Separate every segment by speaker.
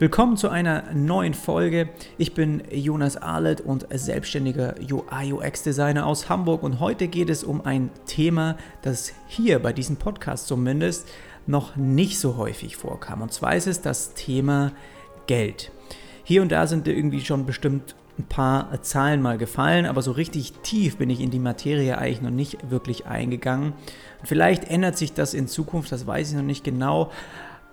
Speaker 1: Willkommen zu einer neuen Folge. Ich bin Jonas Arlet und selbstständiger UI-UX-Designer aus Hamburg und heute geht es um ein Thema, das hier bei diesem Podcast zumindest noch nicht so häufig vorkam. Und zwar ist es das Thema Geld. Hier und da sind irgendwie schon bestimmt ein paar Zahlen mal gefallen, aber so richtig tief bin ich in die Materie eigentlich noch nicht wirklich eingegangen. Vielleicht ändert sich das in Zukunft, das weiß ich noch nicht genau.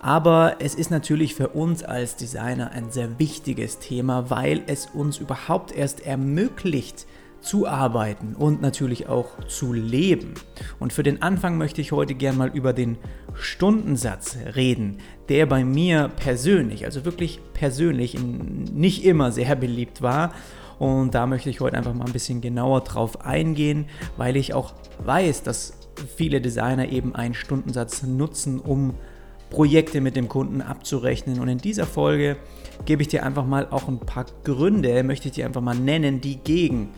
Speaker 1: Aber es ist natürlich für uns als Designer ein sehr wichtiges Thema, weil es uns überhaupt erst ermöglicht, zu arbeiten und natürlich auch zu leben. Und für den Anfang möchte ich heute gerne mal über den Stundensatz reden, der bei mir persönlich, also wirklich persönlich, nicht immer sehr beliebt war. Und da möchte ich heute einfach mal ein bisschen genauer drauf eingehen, weil ich auch weiß, dass viele Designer eben einen Stundensatz nutzen, um Projekte mit dem Kunden abzurechnen. Und in dieser Folge gebe ich dir einfach mal auch ein paar Gründe, möchte ich dir einfach mal nennen, die gegen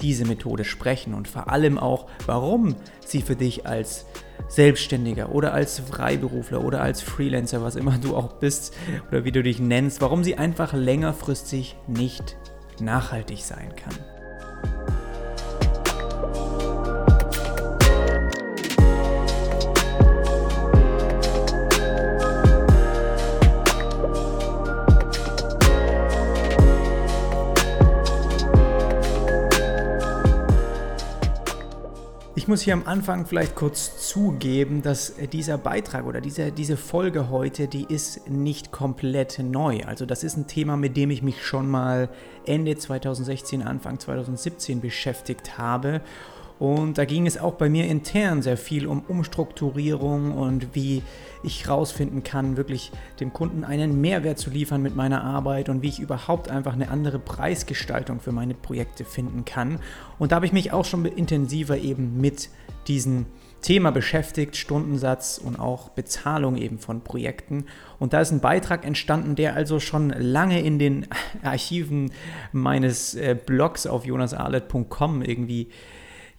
Speaker 1: diese Methode sprechen und vor allem auch, warum sie für dich als Selbstständiger oder als Freiberufler oder als Freelancer, was immer du auch bist oder wie du dich nennst, warum sie einfach längerfristig nicht nachhaltig sein kann. Ich muss hier am Anfang vielleicht kurz zugeben, dass dieser Beitrag oder diese, diese Folge heute, die ist nicht komplett neu. Also das ist ein Thema, mit dem ich mich schon mal Ende 2016, Anfang 2017 beschäftigt habe und da ging es auch bei mir intern sehr viel um Umstrukturierung und wie ich herausfinden kann, wirklich dem Kunden einen Mehrwert zu liefern mit meiner Arbeit und wie ich überhaupt einfach eine andere Preisgestaltung für meine Projekte finden kann. Und da habe ich mich auch schon intensiver eben mit diesem Thema beschäftigt, Stundensatz und auch Bezahlung eben von Projekten. Und da ist ein Beitrag entstanden, der also schon lange in den Archiven meines äh, Blogs auf jonasarlet.com irgendwie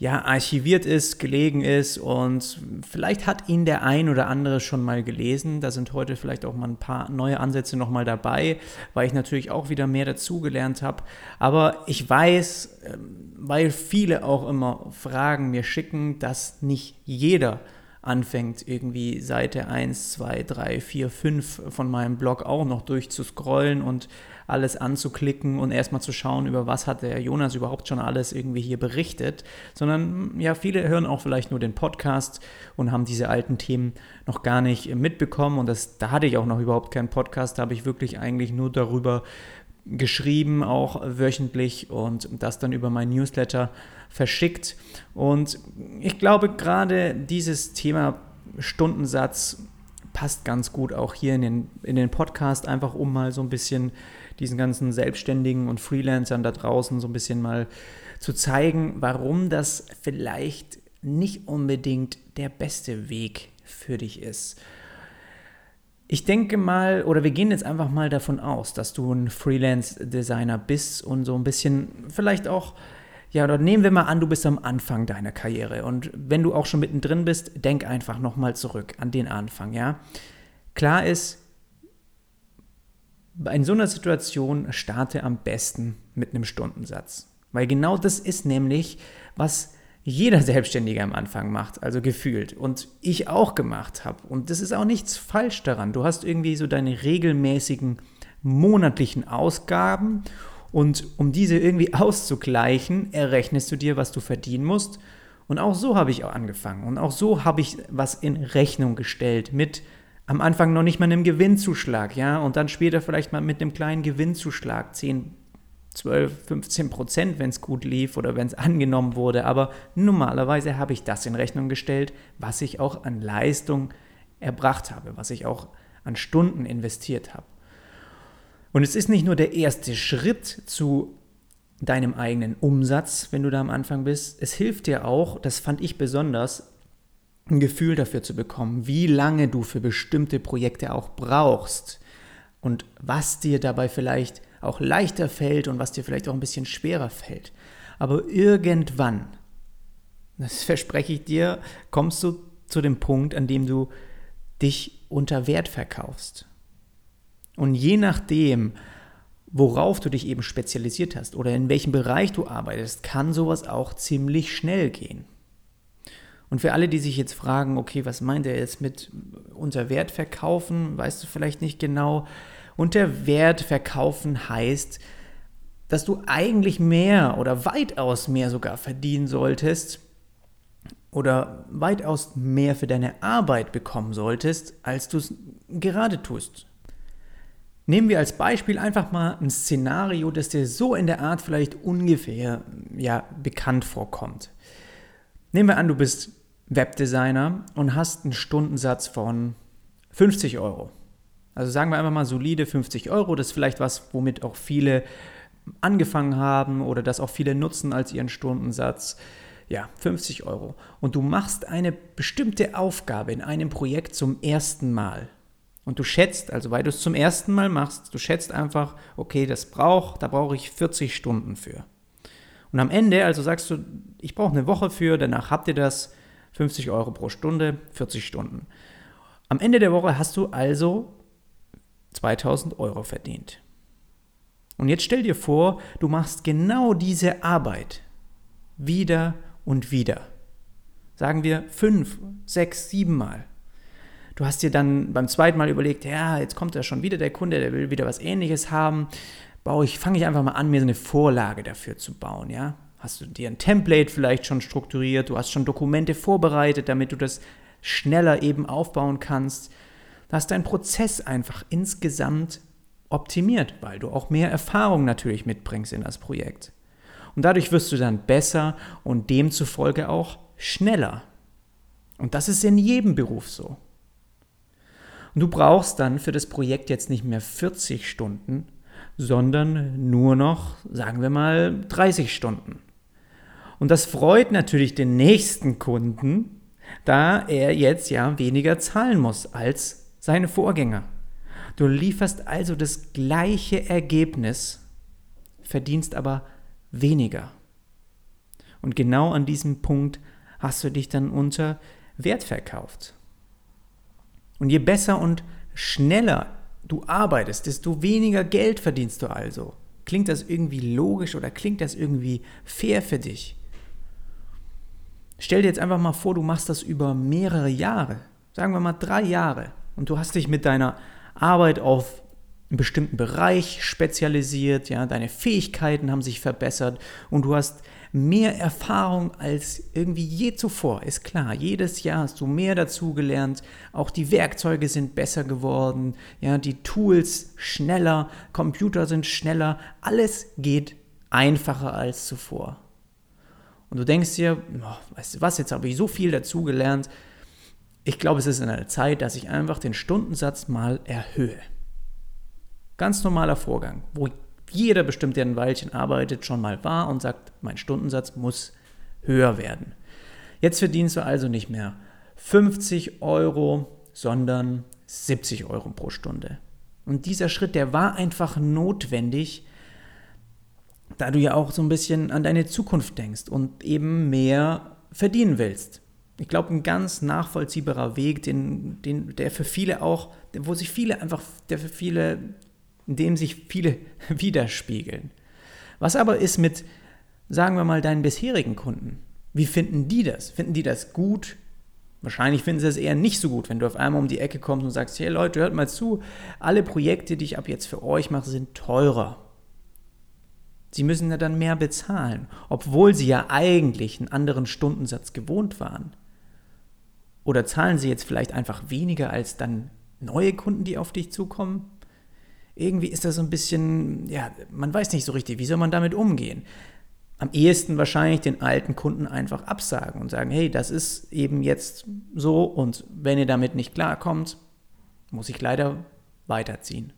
Speaker 1: ja, archiviert ist, gelegen ist und vielleicht hat ihn der ein oder andere schon mal gelesen. Da sind heute vielleicht auch mal ein paar neue Ansätze nochmal dabei, weil ich natürlich auch wieder mehr dazugelernt habe. Aber ich weiß, ähm, weil viele auch immer Fragen mir schicken, dass nicht jeder anfängt, irgendwie Seite 1, 2, 3, 4, 5 von meinem Blog auch noch durchzuscrollen und alles anzuklicken und erstmal zu schauen, über was hat der Jonas überhaupt schon alles irgendwie hier berichtet, sondern ja, viele hören auch vielleicht nur den Podcast und haben diese alten Themen noch gar nicht mitbekommen. Und das, da hatte ich auch noch überhaupt keinen Podcast, da habe ich wirklich eigentlich nur darüber geschrieben, auch wöchentlich und das dann über mein Newsletter verschickt. Und ich glaube, gerade dieses Thema Stundensatz passt ganz gut auch hier in den, in den Podcast, einfach um mal so ein bisschen diesen ganzen Selbstständigen und Freelancern da draußen so ein bisschen mal zu zeigen, warum das vielleicht nicht unbedingt der beste Weg für dich ist. Ich denke mal, oder wir gehen jetzt einfach mal davon aus, dass du ein Freelance-Designer bist und so ein bisschen vielleicht auch, ja, oder nehmen wir mal an, du bist am Anfang deiner Karriere und wenn du auch schon mittendrin bist, denk einfach nochmal zurück an den Anfang, ja. Klar ist, in so einer Situation starte am besten mit einem Stundensatz. Weil genau das ist nämlich, was jeder Selbstständige am Anfang macht, also gefühlt. Und ich auch gemacht habe. Und das ist auch nichts falsch daran. Du hast irgendwie so deine regelmäßigen monatlichen Ausgaben. Und um diese irgendwie auszugleichen, errechnest du dir, was du verdienen musst. Und auch so habe ich auch angefangen. Und auch so habe ich was in Rechnung gestellt mit am Anfang noch nicht mal einem Gewinnzuschlag, ja, und dann später vielleicht mal mit einem kleinen Gewinnzuschlag, 10, 12, 15 Prozent, wenn es gut lief oder wenn es angenommen wurde. Aber normalerweise habe ich das in Rechnung gestellt, was ich auch an Leistung erbracht habe, was ich auch an Stunden investiert habe. Und es ist nicht nur der erste Schritt zu deinem eigenen Umsatz, wenn du da am Anfang bist. Es hilft dir auch, das fand ich besonders, ein Gefühl dafür zu bekommen, wie lange du für bestimmte Projekte auch brauchst und was dir dabei vielleicht auch leichter fällt und was dir vielleicht auch ein bisschen schwerer fällt. Aber irgendwann, das verspreche ich dir, kommst du zu dem Punkt, an dem du dich unter Wert verkaufst. Und je nachdem, worauf du dich eben spezialisiert hast oder in welchem Bereich du arbeitest, kann sowas auch ziemlich schnell gehen. Und für alle, die sich jetzt fragen, okay, was meint er jetzt mit unter Wert verkaufen, weißt du vielleicht nicht genau. Unter Wert verkaufen heißt, dass du eigentlich mehr oder weitaus mehr sogar verdienen solltest oder weitaus mehr für deine Arbeit bekommen solltest, als du es gerade tust. Nehmen wir als Beispiel einfach mal ein Szenario, das dir so in der Art vielleicht ungefähr ja, bekannt vorkommt. Nehmen wir an, du bist Webdesigner und hast einen Stundensatz von 50 Euro. Also sagen wir einfach mal solide 50 Euro. Das ist vielleicht was, womit auch viele angefangen haben oder das auch viele nutzen als ihren Stundensatz. Ja, 50 Euro. Und du machst eine bestimmte Aufgabe in einem Projekt zum ersten Mal. Und du schätzt, also weil du es zum ersten Mal machst, du schätzt einfach, okay, das braucht, da brauche ich 40 Stunden für. Und am Ende, also sagst du, ich brauche eine Woche für, danach habt ihr das, 50 Euro pro Stunde, 40 Stunden. Am Ende der Woche hast du also 2000 Euro verdient. Und jetzt stell dir vor, du machst genau diese Arbeit wieder und wieder. Sagen wir fünf, sechs, sieben Mal. Du hast dir dann beim zweiten Mal überlegt, ja, jetzt kommt ja schon wieder der Kunde, der will wieder was ähnliches haben. Baue ich, fange ich einfach mal an, mir so eine Vorlage dafür zu bauen, ja? Hast du dir ein Template vielleicht schon strukturiert, du hast schon Dokumente vorbereitet, damit du das schneller eben aufbauen kannst. Hast dein Prozess einfach insgesamt optimiert, weil du auch mehr Erfahrung natürlich mitbringst in das Projekt. Und dadurch wirst du dann besser und demzufolge auch schneller. Und das ist in jedem Beruf so. Und du brauchst dann für das Projekt jetzt nicht mehr 40 Stunden, sondern nur noch, sagen wir mal, 30 Stunden. Und das freut natürlich den nächsten Kunden, da er jetzt ja weniger zahlen muss als seine Vorgänger. Du lieferst also das gleiche Ergebnis, verdienst aber weniger. Und genau an diesem Punkt hast du dich dann unter Wert verkauft. Und je besser und schneller du arbeitest, desto weniger Geld verdienst du also. Klingt das irgendwie logisch oder klingt das irgendwie fair für dich? Stell dir jetzt einfach mal vor, du machst das über mehrere Jahre, sagen wir mal drei Jahre, und du hast dich mit deiner Arbeit auf einen bestimmten Bereich spezialisiert, ja, deine Fähigkeiten haben sich verbessert und du hast mehr Erfahrung als irgendwie je zuvor. Ist klar, jedes Jahr hast du mehr dazugelernt, auch die Werkzeuge sind besser geworden, ja, die Tools schneller, Computer sind schneller, alles geht einfacher als zuvor. Und du denkst dir, oh, weißt du was, jetzt habe ich so viel dazugelernt. Ich glaube, es ist in der Zeit, dass ich einfach den Stundensatz mal erhöhe. Ganz normaler Vorgang, wo jeder bestimmt, der ein Weilchen arbeitet, schon mal war und sagt, mein Stundensatz muss höher werden. Jetzt verdienst du also nicht mehr 50 Euro, sondern 70 Euro pro Stunde. Und dieser Schritt, der war einfach notwendig, da du ja auch so ein bisschen an deine Zukunft denkst und eben mehr verdienen willst. Ich glaube, ein ganz nachvollziehbarer Weg, den, den, der für viele auch, wo sich viele einfach, der für viele in dem sich viele widerspiegeln. Was aber ist mit, sagen wir mal, deinen bisherigen Kunden? Wie finden die das? Finden die das gut? Wahrscheinlich finden sie es eher nicht so gut, wenn du auf einmal um die Ecke kommst und sagst, hey Leute, hört mal zu, alle Projekte, die ich ab jetzt für euch mache, sind teurer. Sie müssen ja dann mehr bezahlen, obwohl sie ja eigentlich einen anderen Stundensatz gewohnt waren. Oder zahlen sie jetzt vielleicht einfach weniger als dann neue Kunden, die auf dich zukommen? irgendwie ist das so ein bisschen, ja, man weiß nicht so richtig, wie soll man damit umgehen. Am ehesten wahrscheinlich den alten Kunden einfach absagen und sagen, hey, das ist eben jetzt so und wenn ihr damit nicht klarkommt, muss ich leider weiterziehen.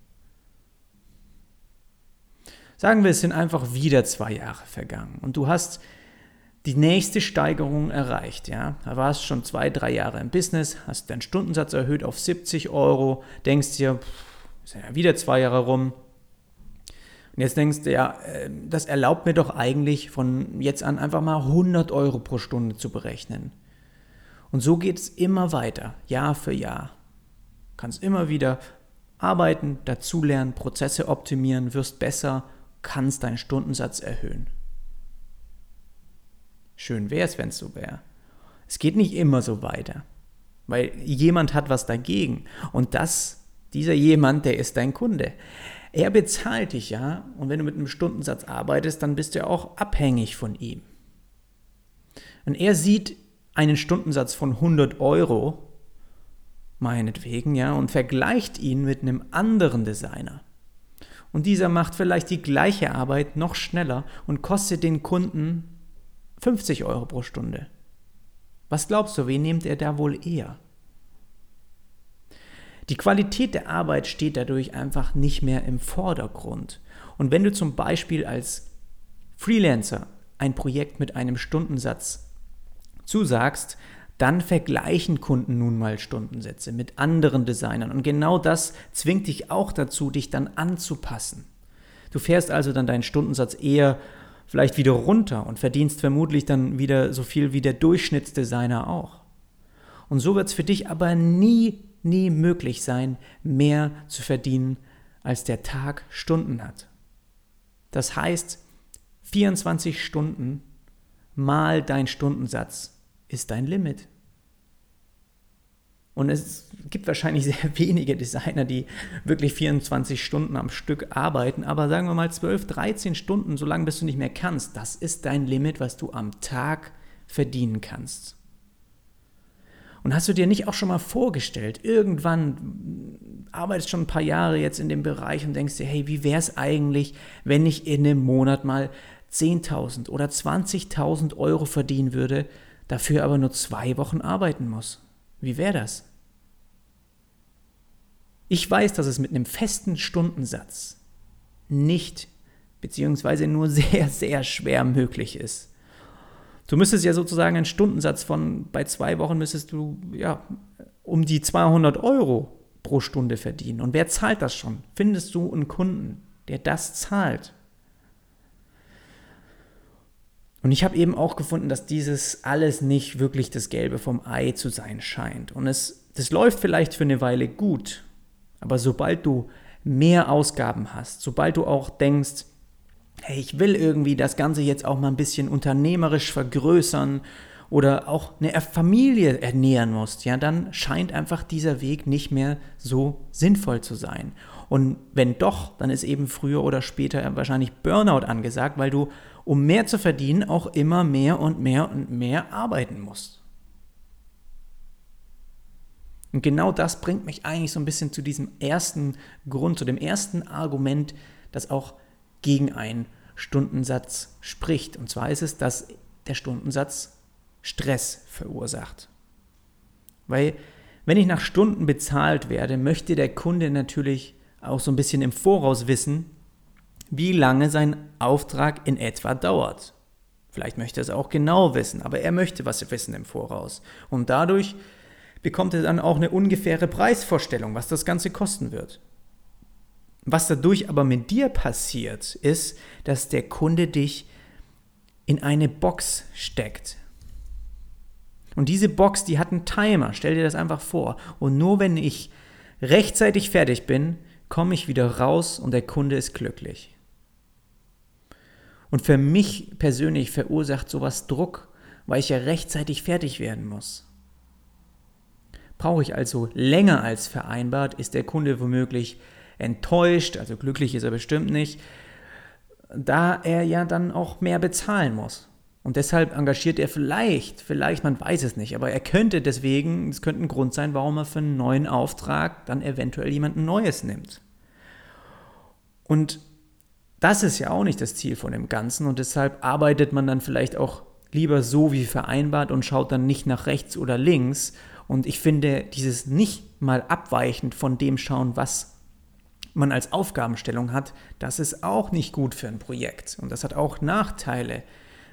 Speaker 1: Sagen wir, es sind einfach wieder zwei Jahre vergangen und du hast die nächste Steigerung erreicht. Ja? Da warst schon zwei, drei Jahre im Business, hast deinen Stundensatz erhöht auf 70 Euro, denkst dir, pff, sind ja wieder zwei Jahre rum. Und jetzt denkst du, ja, äh, das erlaubt mir doch eigentlich von jetzt an einfach mal 100 Euro pro Stunde zu berechnen. Und so geht es immer weiter, Jahr für Jahr. Du kannst immer wieder Arbeiten, dazulernen, Prozesse optimieren, wirst besser, kannst deinen Stundensatz erhöhen. Schön wäre es, wenn es so wäre. Es geht nicht immer so weiter, weil jemand hat was dagegen und das, dieser jemand, der ist dein Kunde. Er bezahlt dich ja und wenn du mit einem Stundensatz arbeitest, dann bist du auch abhängig von ihm. Und er sieht einen Stundensatz von 100 Euro, meinetwegen, ja, und vergleicht ihn mit einem anderen Designer. Und dieser macht vielleicht die gleiche Arbeit noch schneller und kostet den Kunden 50 Euro pro Stunde. Was glaubst du, wen nehmt er da wohl eher? Die Qualität der Arbeit steht dadurch einfach nicht mehr im Vordergrund. Und wenn du zum Beispiel als Freelancer ein Projekt mit einem Stundensatz zusagst, dann vergleichen Kunden nun mal Stundensätze mit anderen Designern. Und genau das zwingt dich auch dazu, dich dann anzupassen. Du fährst also dann deinen Stundensatz eher vielleicht wieder runter und verdienst vermutlich dann wieder so viel wie der Durchschnittsdesigner auch. Und so wird es für dich aber nie, nie möglich sein, mehr zu verdienen, als der Tag Stunden hat. Das heißt, 24 Stunden mal dein Stundensatz ist dein Limit. Und es gibt wahrscheinlich sehr wenige Designer, die wirklich 24 Stunden am Stück arbeiten, aber sagen wir mal 12, 13 Stunden, solange bis du nicht mehr kannst, das ist dein Limit, was du am Tag verdienen kannst. Und hast du dir nicht auch schon mal vorgestellt, irgendwann arbeitest schon ein paar Jahre jetzt in dem Bereich und denkst dir, hey, wie wäre es eigentlich, wenn ich in einem Monat mal 10.000 oder 20.000 Euro verdienen würde, dafür aber nur zwei Wochen arbeiten muss? Wie wäre das? Ich weiß, dass es mit einem festen Stundensatz nicht beziehungsweise nur sehr, sehr schwer möglich ist. Du müsstest ja sozusagen einen Stundensatz von, bei zwei Wochen müsstest du ja um die 200 Euro pro Stunde verdienen. Und wer zahlt das schon? Findest du einen Kunden, der das zahlt? Und ich habe eben auch gefunden, dass dieses alles nicht wirklich das Gelbe vom Ei zu sein scheint. Und es, das läuft vielleicht für eine Weile gut, aber sobald du mehr Ausgaben hast, sobald du auch denkst, hey, ich will irgendwie das Ganze jetzt auch mal ein bisschen unternehmerisch vergrößern oder auch eine Familie ernähren musst, ja, dann scheint einfach dieser Weg nicht mehr so sinnvoll zu sein. Und wenn doch, dann ist eben früher oder später wahrscheinlich Burnout angesagt, weil du um mehr zu verdienen, auch immer mehr und mehr und mehr arbeiten muss. Und genau das bringt mich eigentlich so ein bisschen zu diesem ersten Grund, zu dem ersten Argument, das auch gegen einen Stundensatz spricht. Und zwar ist es, dass der Stundensatz Stress verursacht. Weil wenn ich nach Stunden bezahlt werde, möchte der Kunde natürlich auch so ein bisschen im Voraus wissen, wie lange sein Auftrag in etwa dauert. Vielleicht möchte er es auch genau wissen, aber er möchte was wissen im Voraus. Und dadurch bekommt er dann auch eine ungefähre Preisvorstellung, was das Ganze kosten wird. Was dadurch aber mit dir passiert, ist, dass der Kunde dich in eine Box steckt. Und diese Box, die hat einen Timer, stell dir das einfach vor. Und nur wenn ich rechtzeitig fertig bin, komme ich wieder raus und der Kunde ist glücklich. Und für mich persönlich verursacht sowas Druck, weil ich ja rechtzeitig fertig werden muss. Brauche ich also länger als vereinbart, ist der Kunde womöglich enttäuscht, also glücklich ist er bestimmt nicht, da er ja dann auch mehr bezahlen muss. Und deshalb engagiert er vielleicht, vielleicht, man weiß es nicht, aber er könnte deswegen, es könnte ein Grund sein, warum er für einen neuen Auftrag dann eventuell jemanden Neues nimmt. Und das ist ja auch nicht das Ziel von dem Ganzen und deshalb arbeitet man dann vielleicht auch lieber so wie vereinbart und schaut dann nicht nach rechts oder links. Und ich finde, dieses nicht mal abweichend von dem schauen, was man als Aufgabenstellung hat, das ist auch nicht gut für ein Projekt. Und das hat auch Nachteile,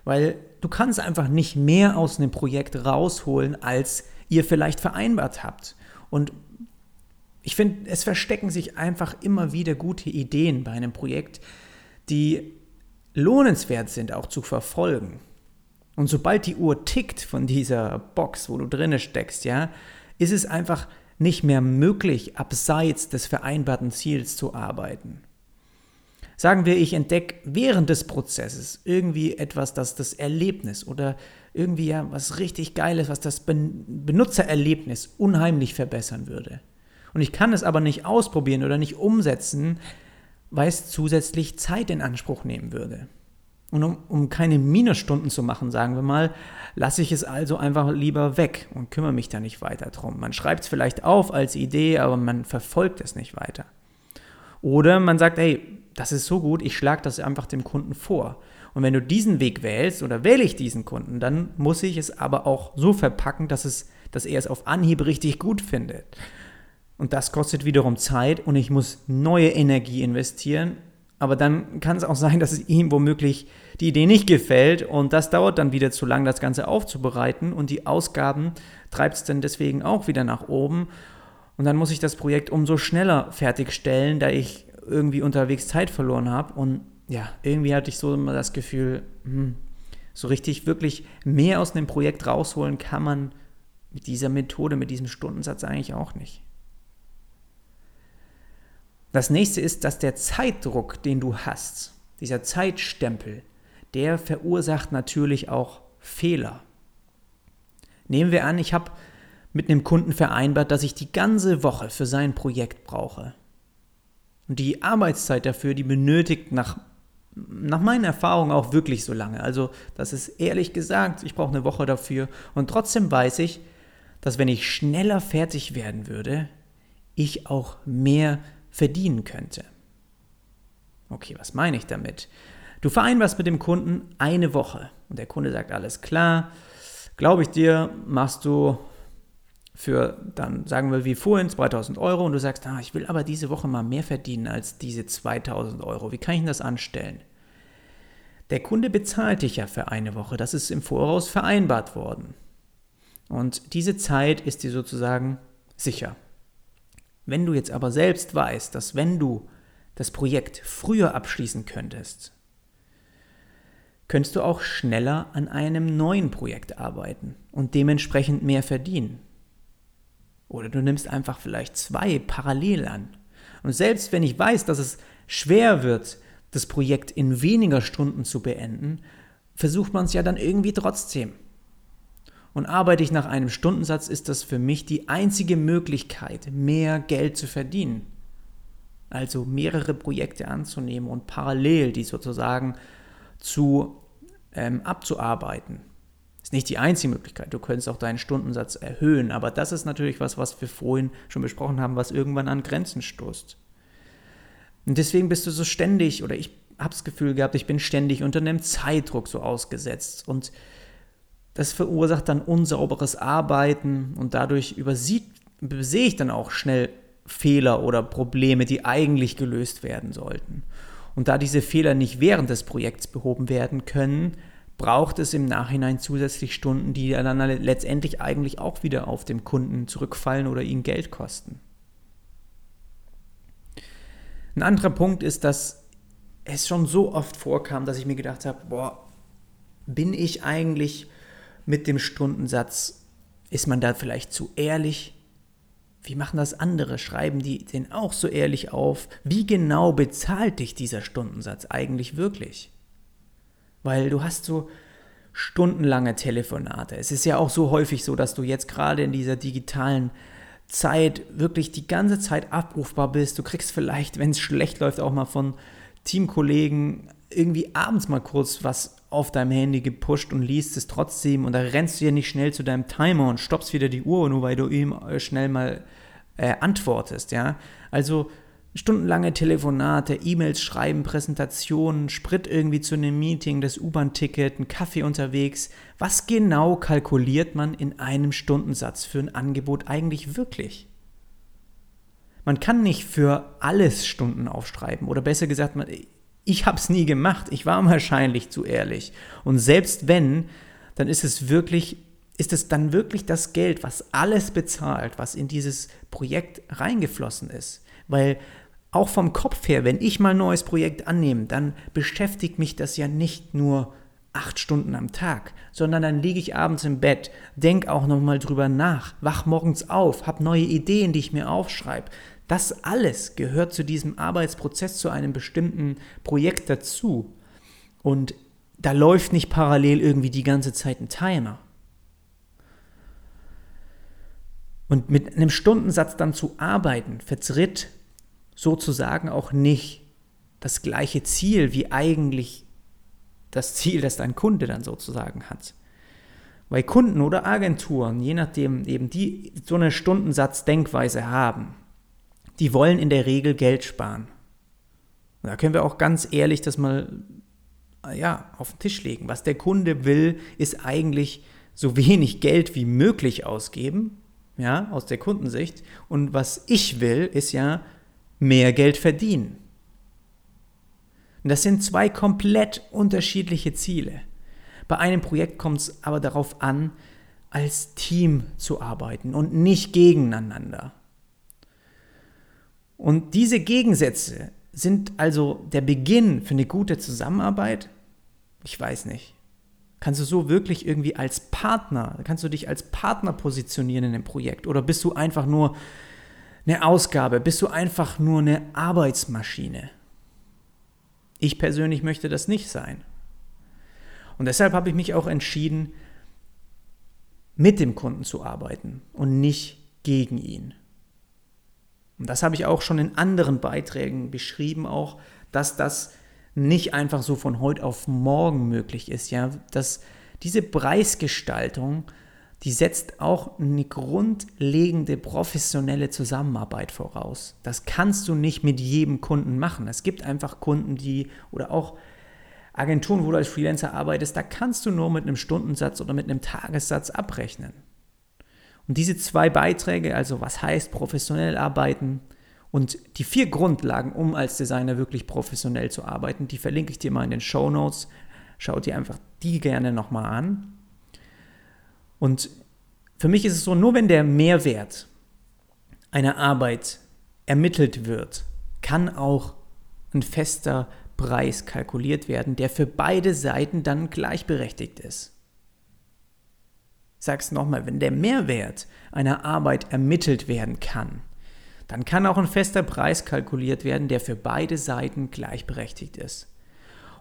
Speaker 1: weil du kannst einfach nicht mehr aus einem Projekt rausholen, als ihr vielleicht vereinbart habt. Und ich finde, es verstecken sich einfach immer wieder gute Ideen bei einem Projekt, die lohnenswert sind auch zu verfolgen. Und sobald die Uhr tickt von dieser Box, wo du drinne steckst, ja, ist es einfach nicht mehr möglich, abseits des vereinbarten Ziels zu arbeiten. Sagen wir, ich entdecke während des Prozesses irgendwie etwas, das das Erlebnis oder irgendwie ja was richtig Geiles, was das Benutzererlebnis unheimlich verbessern würde. Und ich kann es aber nicht ausprobieren oder nicht umsetzen, weil es zusätzlich Zeit in Anspruch nehmen würde. Und um, um keine Minusstunden zu machen, sagen wir mal, lasse ich es also einfach lieber weg und kümmere mich da nicht weiter drum. Man schreibt es vielleicht auf als Idee, aber man verfolgt es nicht weiter. Oder man sagt, hey, das ist so gut, ich schlage das einfach dem Kunden vor. Und wenn du diesen Weg wählst oder wähle ich diesen Kunden, dann muss ich es aber auch so verpacken, dass, es, dass er es auf Anhieb richtig gut findet. Und das kostet wiederum Zeit und ich muss neue Energie investieren aber dann kann es auch sein, dass es ihm womöglich die Idee nicht gefällt und das dauert dann wieder zu lang, das Ganze aufzubereiten und die Ausgaben treibt es dann deswegen auch wieder nach oben. Und dann muss ich das Projekt umso schneller fertigstellen, da ich irgendwie unterwegs Zeit verloren habe. Und ja, irgendwie hatte ich so immer das Gefühl, hm, so richtig wirklich mehr aus einem Projekt rausholen kann man mit dieser Methode, mit diesem Stundensatz eigentlich auch nicht. Das nächste ist, dass der Zeitdruck, den du hast, dieser Zeitstempel, der verursacht natürlich auch Fehler. Nehmen wir an, ich habe mit einem Kunden vereinbart, dass ich die ganze Woche für sein Projekt brauche. Und die Arbeitszeit dafür, die benötigt nach, nach meiner Erfahrung auch wirklich so lange. Also das ist ehrlich gesagt, ich brauche eine Woche dafür. Und trotzdem weiß ich, dass wenn ich schneller fertig werden würde, ich auch mehr verdienen könnte. Okay, was meine ich damit? Du vereinbarst mit dem Kunden eine Woche und der Kunde sagt, alles klar, glaube ich dir, machst du für dann, sagen wir wie vorhin, 2000 Euro und du sagst, ah, ich will aber diese Woche mal mehr verdienen als diese 2000 Euro. Wie kann ich das anstellen? Der Kunde bezahlt dich ja für eine Woche, das ist im Voraus vereinbart worden. Und diese Zeit ist dir sozusagen sicher. Wenn du jetzt aber selbst weißt, dass wenn du das Projekt früher abschließen könntest, könntest du auch schneller an einem neuen Projekt arbeiten und dementsprechend mehr verdienen. Oder du nimmst einfach vielleicht zwei parallel an. Und selbst wenn ich weiß, dass es schwer wird, das Projekt in weniger Stunden zu beenden, versucht man es ja dann irgendwie trotzdem. Und arbeite ich nach einem Stundensatz, ist das für mich die einzige Möglichkeit, mehr Geld zu verdienen. Also mehrere Projekte anzunehmen und parallel die sozusagen zu ähm, abzuarbeiten. Ist nicht die einzige Möglichkeit. Du könntest auch deinen Stundensatz erhöhen, aber das ist natürlich was, was wir vorhin schon besprochen haben, was irgendwann an Grenzen stoßt. Und deswegen bist du so ständig, oder ich habe das Gefühl gehabt, ich bin ständig unter einem Zeitdruck so ausgesetzt und das verursacht dann unsauberes Arbeiten und dadurch übersieht, übersehe ich dann auch schnell Fehler oder Probleme, die eigentlich gelöst werden sollten. Und da diese Fehler nicht während des Projekts behoben werden können, braucht es im Nachhinein zusätzlich Stunden, die dann letztendlich eigentlich auch wieder auf dem Kunden zurückfallen oder ihn Geld kosten. Ein anderer Punkt ist, dass es schon so oft vorkam, dass ich mir gedacht habe, boah, bin ich eigentlich mit dem Stundensatz? Ist man da vielleicht zu ehrlich? Wie machen das andere? Schreiben die den auch so ehrlich auf? Wie genau bezahlt dich dieser Stundensatz eigentlich wirklich? Weil du hast so stundenlange Telefonate. Es ist ja auch so häufig so, dass du jetzt gerade in dieser digitalen Zeit wirklich die ganze Zeit abrufbar bist. Du kriegst vielleicht, wenn es schlecht läuft, auch mal von Teamkollegen irgendwie abends mal kurz was auf deinem Handy gepusht und liest es trotzdem und da rennst du ja nicht schnell zu deinem Timer und stoppst wieder die Uhr, nur weil du ihm äh, schnell mal äh, antwortest, ja. Also stundenlange Telefonate, E-Mails schreiben, Präsentationen, Sprit irgendwie zu einem Meeting, das U-Bahn-Ticket, ein Kaffee unterwegs. Was genau kalkuliert man in einem Stundensatz für ein Angebot eigentlich wirklich? Man kann nicht für alles Stunden aufschreiben oder besser gesagt, man, ich habe es nie gemacht. Ich war wahrscheinlich zu ehrlich. Und selbst wenn, dann ist es wirklich, ist es dann wirklich das Geld, was alles bezahlt, was in dieses Projekt reingeflossen ist. Weil auch vom Kopf her, wenn ich mal ein neues Projekt annehme, dann beschäftigt mich das ja nicht nur acht Stunden am Tag, sondern dann liege ich abends im Bett, denk auch nochmal drüber nach, wach morgens auf, hab neue Ideen, die ich mir aufschreibe. Das alles gehört zu diesem Arbeitsprozess, zu einem bestimmten Projekt dazu. Und da läuft nicht parallel irgendwie die ganze Zeit ein Timer. Und mit einem Stundensatz dann zu arbeiten, vertritt sozusagen auch nicht das gleiche Ziel wie eigentlich das Ziel, das dein Kunde dann sozusagen hat. Weil Kunden oder Agenturen, je nachdem eben die so eine Stundensatz-Denkweise haben, die wollen in der Regel Geld sparen. Und da können wir auch ganz ehrlich das mal ja, auf den Tisch legen. Was der Kunde will, ist eigentlich so wenig Geld wie möglich ausgeben, ja, aus der Kundensicht. Und was ich will, ist ja mehr Geld verdienen. Und das sind zwei komplett unterschiedliche Ziele. Bei einem Projekt kommt es aber darauf an, als Team zu arbeiten und nicht gegeneinander. Und diese Gegensätze sind also der Beginn für eine gute Zusammenarbeit? Ich weiß nicht. Kannst du so wirklich irgendwie als Partner, kannst du dich als Partner positionieren in dem Projekt? Oder bist du einfach nur eine Ausgabe? Bist du einfach nur eine Arbeitsmaschine? Ich persönlich möchte das nicht sein. Und deshalb habe ich mich auch entschieden, mit dem Kunden zu arbeiten und nicht gegen ihn. Und das habe ich auch schon in anderen Beiträgen beschrieben, auch, dass das nicht einfach so von heute auf morgen möglich ist, ja, dass diese Preisgestaltung die setzt auch eine grundlegende professionelle Zusammenarbeit voraus. Das kannst du nicht mit jedem Kunden machen. Es gibt einfach Kunden, die oder auch Agenturen, wo du als Freelancer arbeitest, da kannst du nur mit einem Stundensatz oder mit einem Tagessatz abrechnen. Und diese zwei Beiträge, also was heißt professionell arbeiten und die vier Grundlagen, um als Designer wirklich professionell zu arbeiten, die verlinke ich dir mal in den Show Notes. Schau dir einfach die gerne nochmal an. Und für mich ist es so, nur wenn der Mehrwert einer Arbeit ermittelt wird, kann auch ein fester Preis kalkuliert werden, der für beide Seiten dann gleichberechtigt ist. Sag's nochmal, wenn der Mehrwert einer Arbeit ermittelt werden kann, dann kann auch ein fester Preis kalkuliert werden, der für beide Seiten gleichberechtigt ist.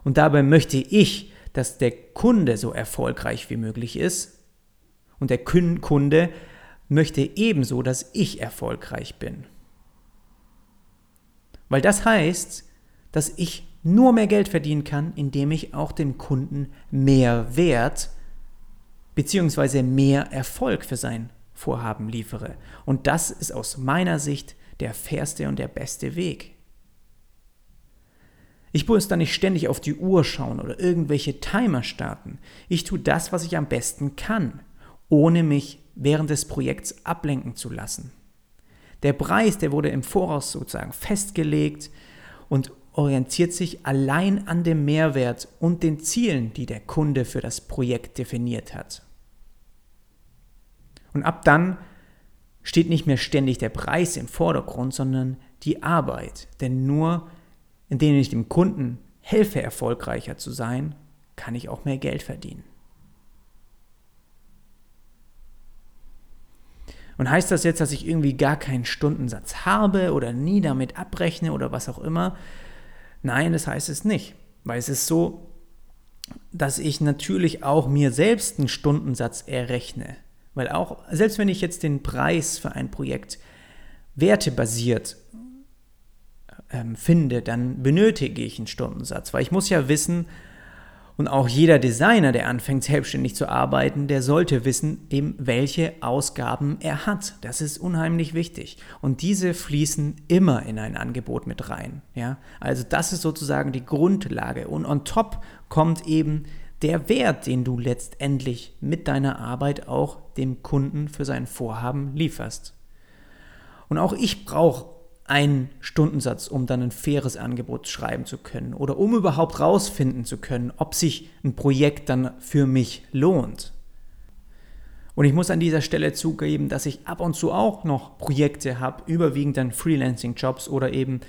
Speaker 1: Und dabei möchte ich, dass der Kunde so erfolgreich wie möglich ist und der Kunde möchte ebenso, dass ich erfolgreich bin. Weil das heißt, dass ich nur mehr Geld verdienen kann, indem ich auch dem Kunden mehr Wert bzw. mehr Erfolg für sein Vorhaben liefere. Und das ist aus meiner Sicht der fairste und der beste Weg. Ich muss da nicht ständig auf die Uhr schauen oder irgendwelche Timer starten. Ich tue das, was ich am besten kann ohne mich während des Projekts ablenken zu lassen. Der Preis, der wurde im Voraus sozusagen festgelegt und orientiert sich allein an dem Mehrwert und den Zielen, die der Kunde für das Projekt definiert hat. Und ab dann steht nicht mehr ständig der Preis im Vordergrund, sondern die Arbeit. Denn nur indem ich dem Kunden helfe, erfolgreicher zu sein, kann ich auch mehr Geld verdienen. Und heißt das jetzt, dass ich irgendwie gar keinen Stundensatz habe oder nie damit abrechne oder was auch immer? Nein, das heißt es nicht. Weil es ist so, dass ich natürlich auch mir selbst einen Stundensatz errechne. Weil auch, selbst wenn ich jetzt den Preis für ein Projekt wertebasiert ähm, finde, dann benötige ich einen Stundensatz. Weil ich muss ja wissen, und auch jeder Designer, der anfängt selbstständig zu arbeiten, der sollte wissen, eben welche Ausgaben er hat. Das ist unheimlich wichtig. Und diese fließen immer in ein Angebot mit rein. Ja? Also das ist sozusagen die Grundlage. Und on top kommt eben der Wert, den du letztendlich mit deiner Arbeit auch dem Kunden für sein Vorhaben lieferst. Und auch ich brauche einen Stundensatz, um dann ein faires Angebot schreiben zu können oder um überhaupt rausfinden zu können, ob sich ein Projekt dann für mich lohnt. Und ich muss an dieser Stelle zugeben, dass ich ab und zu auch noch Projekte habe, überwiegend dann Freelancing-Jobs oder eben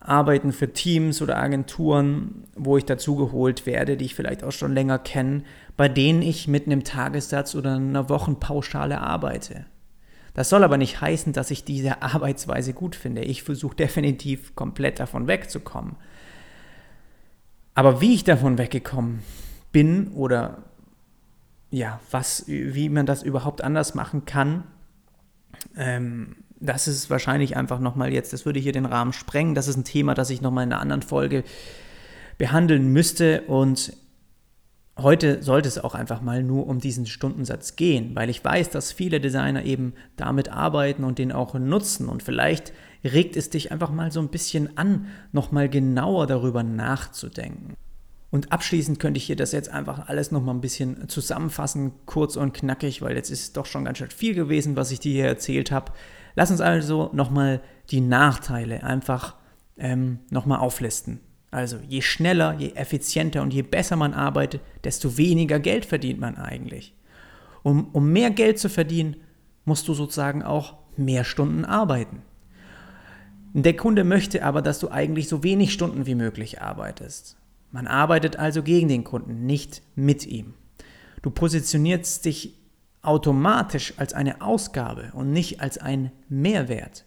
Speaker 1: arbeiten für Teams oder Agenturen, wo ich dazugeholt werde, die ich vielleicht auch schon länger kenne, bei denen ich mit einem Tagessatz oder einer Wochenpauschale arbeite. Das soll aber nicht heißen, dass ich diese Arbeitsweise gut finde. Ich versuche definitiv komplett davon wegzukommen. Aber wie ich davon weggekommen bin oder ja, was, wie man das überhaupt anders machen kann, ähm, das ist wahrscheinlich einfach nochmal jetzt, das würde hier den Rahmen sprengen. Das ist ein Thema, das ich nochmal in einer anderen Folge behandeln müsste. Und heute sollte es auch einfach mal nur um diesen Stundensatz gehen, weil ich weiß, dass viele Designer eben damit arbeiten und den auch nutzen. Und vielleicht regt es dich einfach mal so ein bisschen an, nochmal genauer darüber nachzudenken. Und abschließend könnte ich hier das jetzt einfach alles nochmal ein bisschen zusammenfassen, kurz und knackig, weil jetzt ist es doch schon ganz schön viel gewesen, was ich dir hier erzählt habe. Lass uns also nochmal die Nachteile einfach ähm, nochmal auflisten. Also je schneller, je effizienter und je besser man arbeitet, desto weniger Geld verdient man eigentlich. Um, um mehr Geld zu verdienen, musst du sozusagen auch mehr Stunden arbeiten. Der Kunde möchte aber, dass du eigentlich so wenig Stunden wie möglich arbeitest. Man arbeitet also gegen den Kunden, nicht mit ihm. Du positionierst dich automatisch als eine Ausgabe und nicht als ein Mehrwert.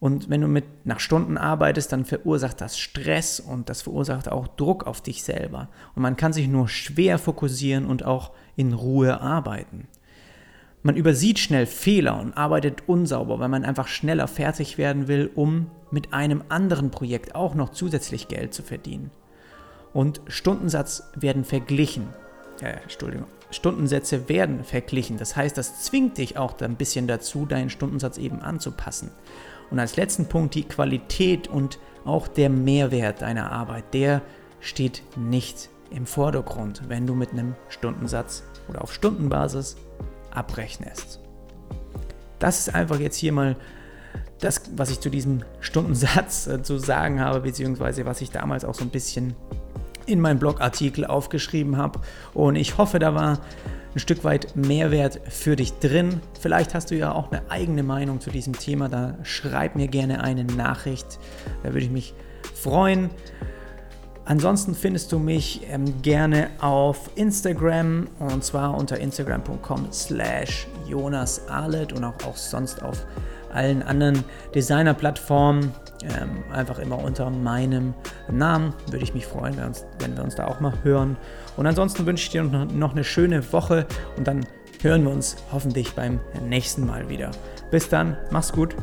Speaker 1: Und wenn du mit nach Stunden arbeitest, dann verursacht das Stress und das verursacht auch Druck auf dich selber. Und man kann sich nur schwer fokussieren und auch in Ruhe arbeiten. Man übersieht schnell Fehler und arbeitet unsauber, weil man einfach schneller fertig werden will, um mit einem anderen Projekt auch noch zusätzlich Geld zu verdienen. Und Stundensatz werden verglichen. Äh, Entschuldigung. Stundensätze werden verglichen. Das heißt, das zwingt dich auch ein bisschen dazu, deinen Stundensatz eben anzupassen. Und als letzten Punkt die Qualität und auch der Mehrwert deiner Arbeit, der steht nicht im Vordergrund, wenn du mit einem Stundensatz oder auf Stundenbasis abrechnest. Das ist einfach jetzt hier mal das, was ich zu diesem Stundensatz äh, zu sagen habe, beziehungsweise was ich damals auch so ein bisschen in meinem Blogartikel aufgeschrieben habe. Und ich hoffe, da war ein Stück weit Mehrwert für dich drin. Vielleicht hast du ja auch eine eigene Meinung zu diesem Thema. Da schreib mir gerne eine Nachricht. Da würde ich mich freuen. Ansonsten findest du mich ähm, gerne auf Instagram und zwar unter instagram.com slash Jonas Arlet und auch, auch sonst auf allen anderen Designer-Plattformen. Ähm, einfach immer unter meinem Namen. Würde ich mich freuen, wenn, uns, wenn wir uns da auch mal hören. Und ansonsten wünsche ich dir noch, eine schöne Woche und dann hören wir uns hoffentlich beim nächsten Mal wieder. Bis dann, mach's gut.